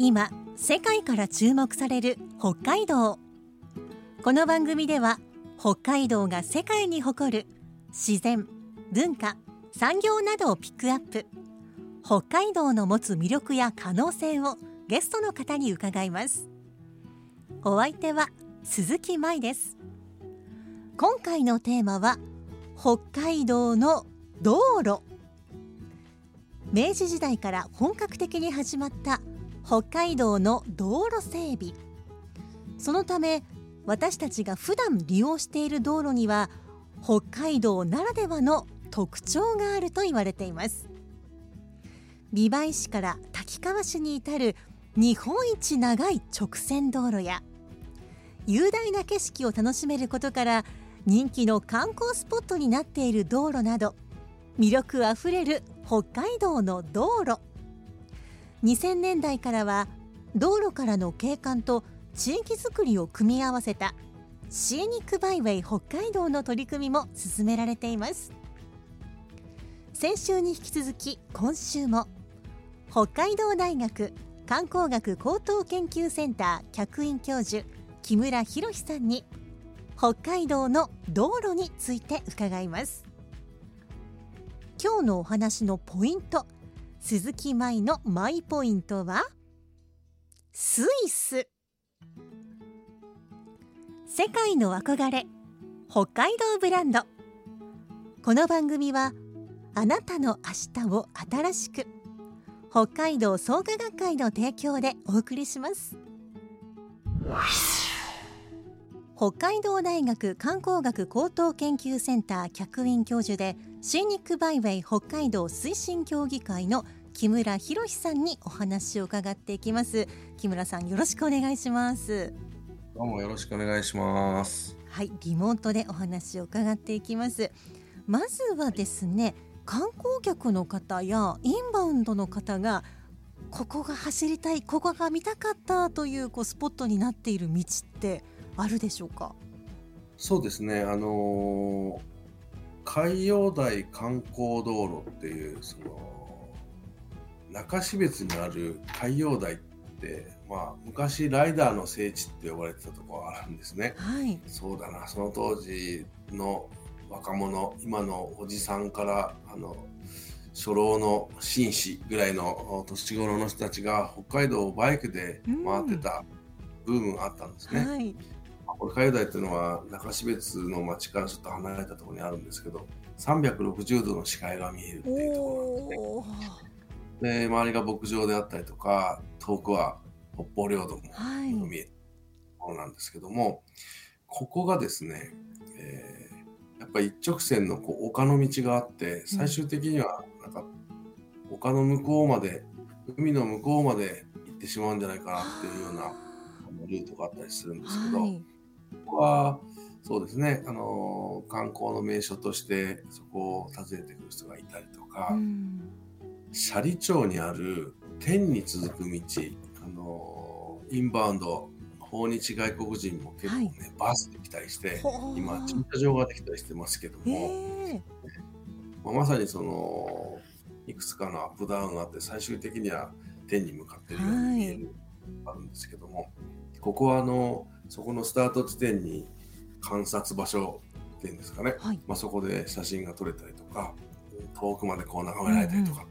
今世界から注目される北海道。この番組では北海道が世界に誇る自然文化産業などをピックアップ。北海道の持つ魅力や可能性をゲストの方に伺います。お相手は鈴木舞です。今回のテーマは北海道の道路。明治時代から本格的に始まった北海道の道路整備。そのため私たちが普段利用している道路には北海道ならではの特徴があると言われています。美唄市から滝川市に至る日本一長い直線道路や雄大な景色を楽しめることから人気の観光スポットになっている道路など魅力あふれる北海道の道路。2000年代からは道路からの景観と地域づくりを組み合わせたシーニックバイウェイ北海道の取り組みも進められています。先週に引き続き今週も北海道大学観光学高等研究センター客員教授木村博さんに北海道の道路について伺います。今日のお話のポイント鈴木舞のマイポイントは？スイス。世界の憧れ北海道ブランド。この番組はあなたの明日を新しく北海道創価学会の提供でお送りします。北海道大学観光学高等研究センター客員教授でシーニックバイウェイ北海道推進協議会の木村博さんにお話を伺っていきます。木村さんよろしくお願いします。どうもよろしくお願いします。はいリモートでお話を伺っていきます。まずはですね観光客の方やインバウンドの方がここが走りたいここが見たかったというこうスポットになっている道ってあるでしょうか？そうですね、あのー海洋台観光道路っていうその中標津にある海洋台って、まあ、昔ライダーの聖地って呼ばれてたとこあるんですね。はいそうだな、その当時の若者、今のおじさんから、あの、初老の紳士ぐらいの年頃の人たちが北海道をバイクで回ってたブームがあったんですね。はいこれ海洋台っていうのは中標津の町からちょっと離れたところにあるんですけど、360度の視界が見えるっていうところなんですね。で、周りが牧場であったりとか、遠くは北方領土もはい。見えるところなんですけども、ここがですね、えーやっぱり一直線のこう丘の道があって、最終的にはなんか丘の向こうまで、海の向こうまで行ってしまうんじゃないかなっていうようなルートがあったりするんですけど、はいここはそうですね、あの観光の名所としてそこを訪ねてくる人がいたりとか、うん。斜里町にある天に続く道、あのインバウンド、訪日外国人も結構ね、バスで来たりして、今、駐車場ができたりしてますけどえも、ーまあまさにその、いくつかのアップダウンがあって、最終的には天に向かっているように見える、あるんですけども、ここはあの、そこのスタート地点に観察場所っていうんですかね、はい。まあ、そこで写真が撮れたりとか、遠くまでこう眺められたりとか、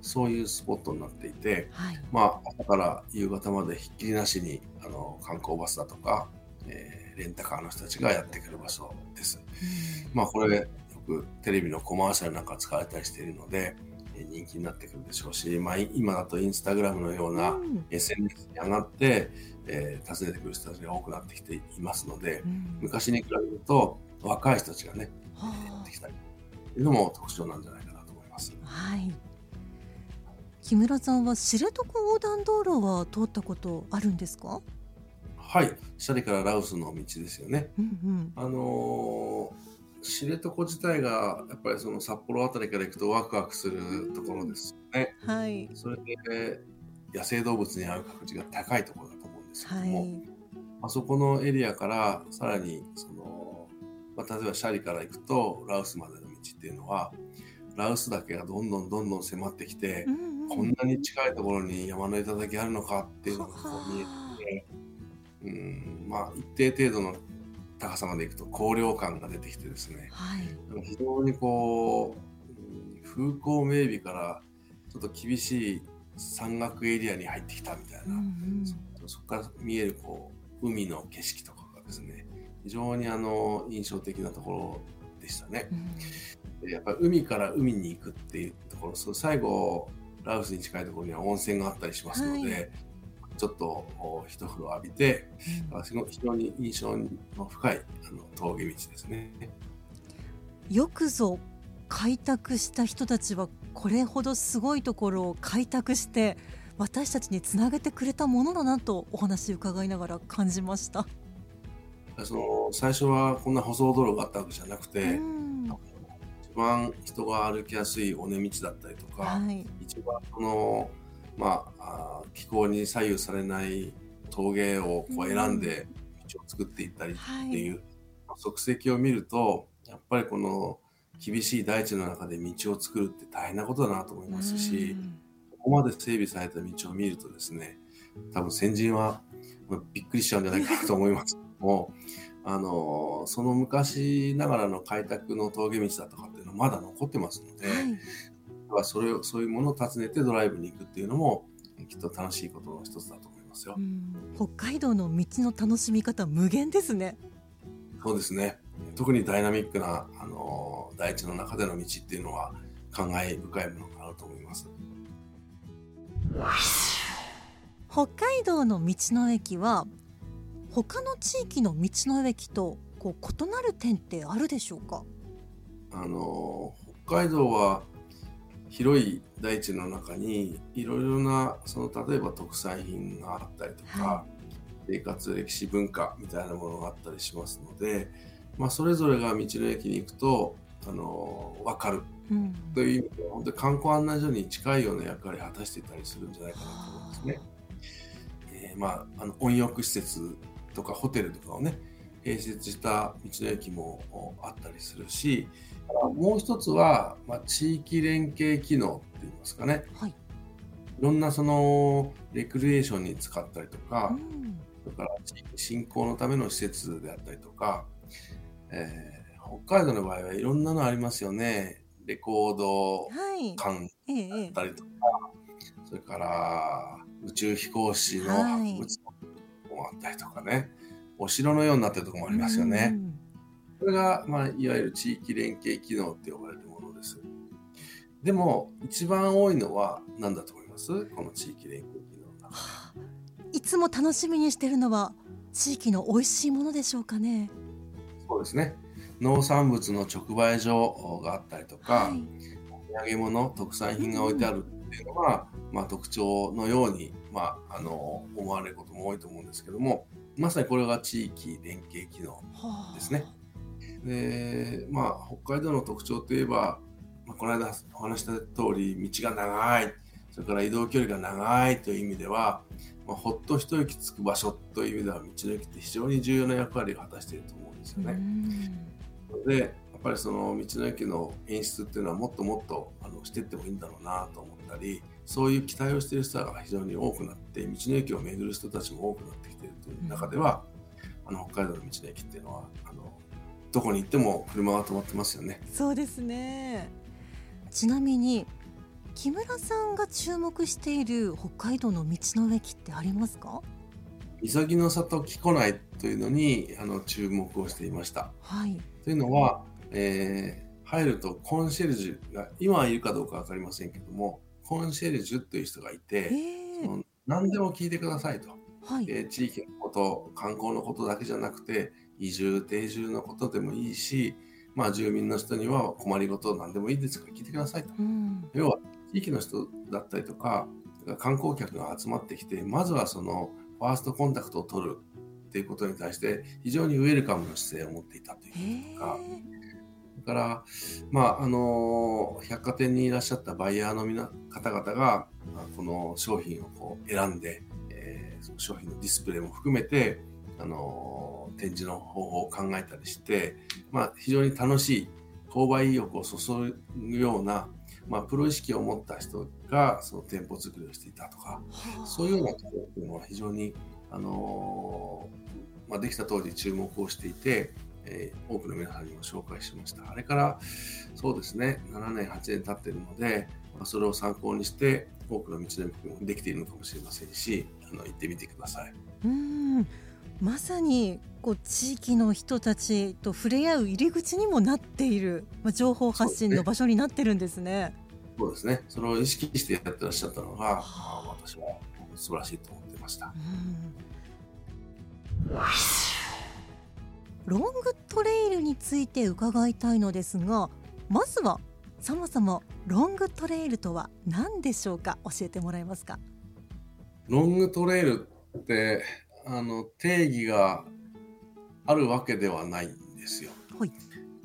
そういうスポットになっていて、はい。まあ、朝から夕方までひっきりなしにあの観光バスだとか、えーレンタカーの人たちがやってくる場所です。うん。まあ、これ、よくテレビのコマーシャルなんか使われたりしているので、えー人気になってくるでしょうし、まあ、い今だとインスタグラムのようなうん。SNS に上がって、えー訪ねてくる人たちが多くなってきていますので、うん。昔に比べると若い人たちがね、はやってきたりというのも特徴なんじゃないかなと思います。あはい。木村さんは知床横断道路は通ったことあるんですか？はい、シャリからラオスの道ですよね。うんうん。あのー知床自体がやっぱりその札幌あたりから行くとワクワクするところですね。はい。それで野生動物に会う確率が高いところだと思うんですけどはも、いあそこのエリアからさらにその、まあ、例えばシャリから行くとラウスまでの道っていうのはラウス岳がどんどんどんどん迫ってきてう、んうん。こんなに近いところに山の頂あるのかっていうのがこう見えて、うん、まあ一定程度の高さまで行くと高揚感が出てきてですね。あはい。非常にこう、うん風光明媚からちょっと厳しい山岳エリアに入ってきたみたいな、うんうん。そそこから見えるこう海の景色とかがですね非常にあの印象的なところでしたね。うん。でやっぱり海から海に行くっていうところそう最後ラウスに近いところには温泉があったりしますので、はちょっとお一風呂浴びてうん非常に印象の深いあの峠道ですね。よくぞ開拓した人たちはこれほどすごいところを開拓して私たちにつなげてくれたものだなとお話伺いながら感じました。その最初はこんな舗装道路があったわけじゃなくて、うん一番人が歩きやすい尾根道だったりとか、はい一番その、まあ、気候に左右されない峠をこう選んで道を作っていったりっていう、足跡を見るとやっぱりこの厳しい大地の中で道を作るって大変なことだなと思いますし、うん。ここまで整備された道を見るとですね多分先人はまあびっくりしちゃうんじゃないかなと思います。け どもあのその昔ながらの開拓の峠道だとかっていうのはまだ残ってますので。はいはそれをそういうものを訪ねてドライブに行くっていうのもきっと楽しいことの一つだと思いますよう。ん北海道の道の楽しみ方無限ですね。そうですね。特にダイナミックなあの大地の中での道っていうのは感慨深いものがあると思います。北海道の道の駅は他の地域の道の駅とこう異なる点ってあるでしょうか？あの北海道は広い大地の中にいろいろなその例えば特産品があったりとか、は生活歴史文化みたいなものがあったりしますので、まあ、それぞれが道の駅に行くとあの分かる。うん。という意味では本当に観光案内所に近いような役割を果たしていたりするんじゃないかなと思うんですね。えーまあ、あの温浴施設とかホテルとかをね併設した道の駅もおあったりするしもう一つは、まあ、地域連携機能っていいますかねはい。いろんなそのレクリエーションに使ったりとか、うんそれから地域振興のための施設であったりとか、えー北海道の場合はいろんなのありますよね。レコードはい。館だったりとか、それから宇宙飛行士のはい博物館もあったりとかね、お城のようになってるところもありますよね。うんこれが、まあ、いわゆる地域連携機能って呼ばれるものです。でも、一番多いのは何だと思います？この地域連携機能。いつも楽しみにしてるのは地域の美味しいものでしょうかね。そうですね。農産物の直売所があったりとか、はい。土産物、特産品が置いてあるっていうのが、まあ、特徴のように、まあ、あの思われることも多いと思うんですけども、まさにこれが地域連携機能はあですね。で、まあ、北海道の特徴といえば、まあ、この間お話しした通り、道が長い、それから移動距離が長いという意味では、まあ、ほっと一息つく場所という意味では、道の駅って非常に重要な役割を果たしていると思うんですよね。うん。でやっぱりその道の駅の演出っていうのはもっともっとあのしていってもいいんだろうなと思ったりそういう期待をしている人が非常に多くなって道の駅を巡る人たちも多くなってきているという中では、あの北海道の道の駅っていうのはあのどこに行っても車が止まってますよね。そうですね。ちなみに木村さんが注目している北海道の道の駅ってありますか？急ぎの里木古内というのにあの注目をしていました。はい。というのは、えー入るとコンシェルジュが今はいるかどうか分かりませんけどもコンシェルジュという人がいて、えの何でも聞いてくださいと、はい。えー地域のこと観光のことだけじゃなくて移住定住のことでもいいし、まあ、住民の人には困りごと何でもいいですから聞いてくださいとうん。要は地域の人だったりとか観光客が集まってきてまずはそのファーストコンタクトを取るっていうことに対して非常にウェルカムの姿勢を持っていたというか。それから、まあ、あの百貨店にいらっしゃったバイヤーの皆方々が、まあ、この商品をこう選んで、えー、その商品のディスプレイも含めて、あの展示の方法を考えたりして、まあ、非常に楽しい購買意欲を注ぐような、まあ、プロ意識を持った人がその店舗作りをしていたとか、そういうようなところっていうのは非常に、あのまあ、できた当時注目をしていて、えー、多くの皆さんにも紹介しました。あれからそうですね、7年、8年経っているので、まあ、それを参考にして多くの道の駅もできているのかもしれませんし、あの行ってみてください。うんまさにこう地域の人たちと触れ合う入り口にもなっている、まあ、情報発信の場所になってるんですね。そうですね。それを意識してやってらっしゃったのが、はあ、私は素晴らしいと思ってました。ロングトレイルについて伺いたいのですが、まずはそもそもロングトレイルとは何でしょうか？教えてもらえますか？ロングトレイルってあの定義があるわけではないんですよ。はい、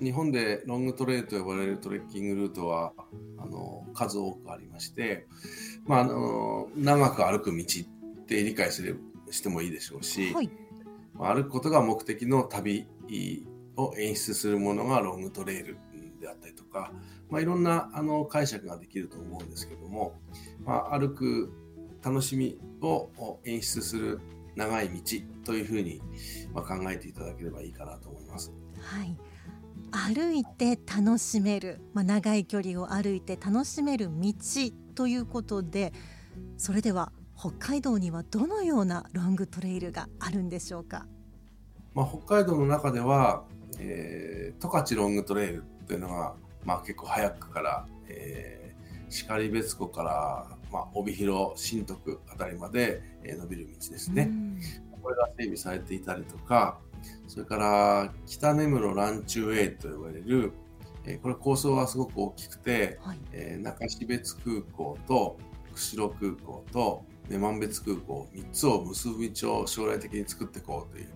日本でロングトレイルと呼ばれるトレッキングルートはあの数多くありまして、まあ、あの長く歩く道って理解すれしてもいいでしょうし、はい、歩くことが目的の旅を演出するものがロングトレイルであったりとか、まあ、いろんなあの解釈ができると思うんですけども、まあ、歩く楽しみを演出する長い道というふうに、ま考えていただければいいかなと思います。はい歩いて楽しめる、まあ、長い距離を歩いて楽しめる道ということでそれでは北海道にはどのようなロングトレイルがあるんでしょうか、まあ、北海道の中では、えー、十勝ロングトレイルというのが、まあ、結構早くから、えー、然別湖からまあ、帯広、新徳あたりまで、え伸びる道ですね。これが整備されていたりとか、それから北根室ランチウェイと呼ばれる、えこれ構想はすごく大きくて、はい、えー、中標津空港と釧路空港と女満別空港3つを結ぶ道を将来的に作っていこうという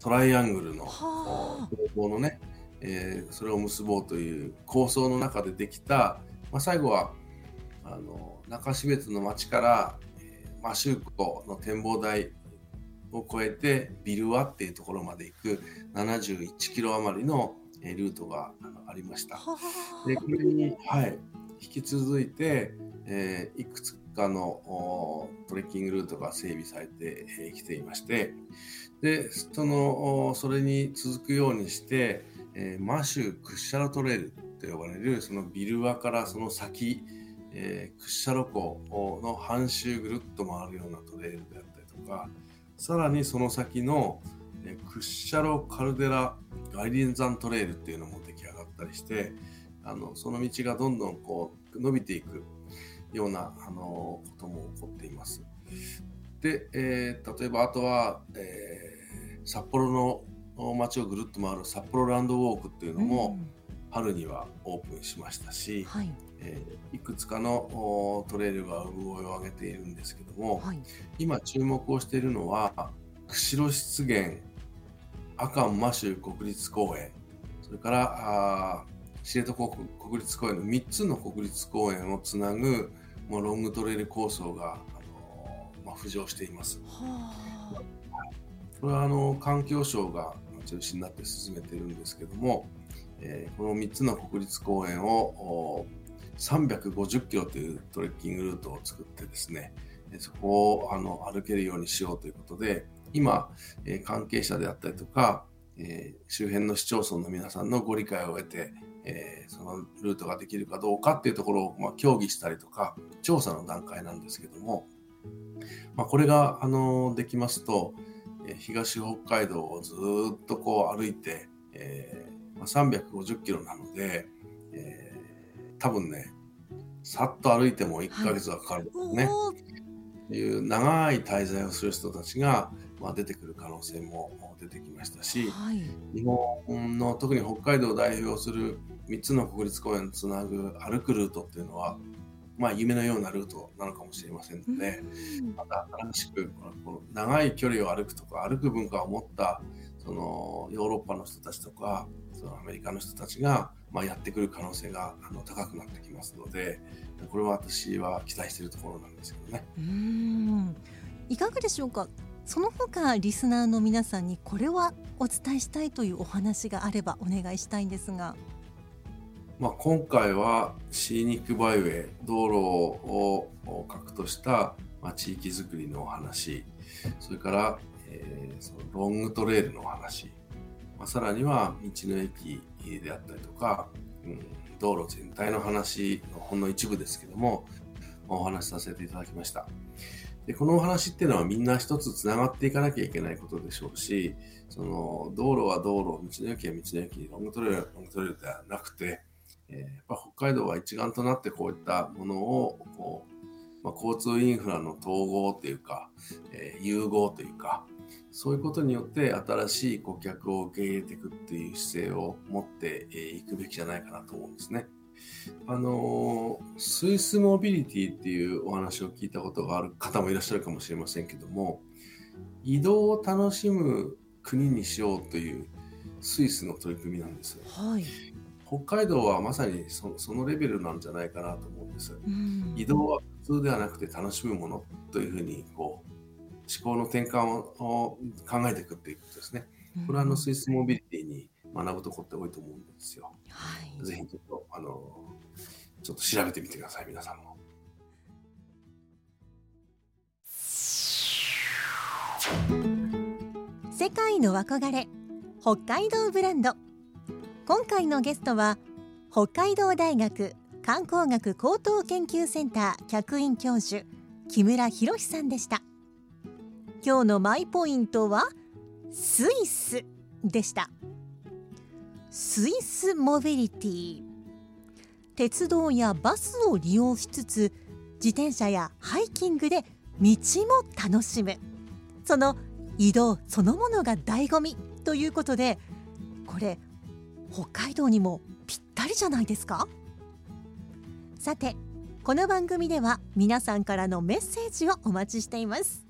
トライアングルの工房のね、えー、それを結ぼうという構想の中でできた、まあ、最後はあの中標津の町から、えー、マシューコの展望台を越えてビルワっていうところまで行く71キロ余りのルートがありました。でこれに、はい、引き続いて、えー、いくつかのトレッキングルートが整備されてき、えー、ていましてでそのそれに続くようにして、えー、マシュークッシャロトレイルと呼ばれるそのビルワからその先えー、屈斜路湖の半周ぐるっと回るようなトレイルであったりとかさらにその先の、えー、屈斜路カルデラガイリンザントレイルっていうのも出来上がったりしてあのその道がどんどんこう伸びていくようなあのことも起こっています。で、えー、例えばあとは、えー、札幌の街をぐるっと回る札幌ランドウォークっていうのも、春にはオープンしましたし、はい、えー、いくつかのトレイルが産声を上げているんですけども、はい、今注目をしているのは釧路湿原阿寒摩周国立公園それからあ知床国立公園の3つの国立公園をつなぐもうロングトレイル構想が、あのまあ、浮上しています。これはあの環境省が中心になって進めているんですけども、えー、この3つの国立公園を350キロというトレッキングルートを作ってですね、そこをあの歩けるようにしようということで、今、えー、関係者であったりとか、えー、周辺の市町村の皆さんのご理解を得て、えー、そのルートができるかどうかっていうところを、まあ、協議したりとか、調査の段階なんですけども、まあ、これが、あのできますと、え東北海道をずっとこう歩いて、えまあ、350キロなので、え多分ね、さっと歩いても1ヶ月はかかるんですね。はい、いう長い滞在をする人たちが、まあ、出てくる可能性も出てきましたし、はい、日本の特に北海道を代表する3つの国立公園をつなぐ歩くルートっていうのはまあ、夢のようなルートなのかもしれませんので、また新しくこのこの長い距離を歩くとか歩く文化を持ったそのヨーロッパの人たちとかそのアメリカの人たちが、まあ、やってくる可能性があの高くなってきますのでこれは私は期待しているところなんですけどね。うんいかがでしょうか？その他リスナーの皆さんにこれはお伝えしたいというお話があればお願いしたいんですが。まあ、今回はシーニックバイウェイ道路を核とした、まあ、地域づくりのお話それから、えー、そのロングトレイルのお話、まあ、さらには道の駅であったりとか、うん、道路全体の話のほんの一部ですけども、まあ、お話しさせていただきました。でこのお話っていうのはみんな一つつながっていかなきゃいけないことでしょうしその道路は道路道の駅は道の駅ロングトレイルはロングトレイルではなくてえー、やっぱ北海道は一丸となってこういったものをこう、まあ、交通インフラの統合というか、えー、融合というかそういうことによって新しい顧客を受け入れていくっていう姿勢を持っていくべきじゃないかなと思うんですね。あのスイスモビリティっていうお話を聞いたことがある方もいらっしゃるかもしれませんけども移動を楽しむ国にしようというスイスの取り組みなんです。はい、北海道はまさにそのレベルなんじゃないかなと思うんです。移動は普通ではなくて楽しむものというふうにこう思考の転換を考えていくっていうことですね。これはあのスイスモビリティに学ぶところって多いと思うんですよ。はい、ぜひちょっとあのちょっと調べてみてください皆さんも。世界の憧れ北海道ブランド今回のゲストは北海道大学観光学高等研究センター客員教授木村博さんでした今日のマイポイントはスイスでした。スイスモビリティ。鉄道やバスを利用しつつ自転車やハイキングで道も楽しむ。その移動そのものが醍醐味ということでこれ北海道にもぴったりじゃないですか？さてこの番組では皆さんからのメッセージをお待ちしています。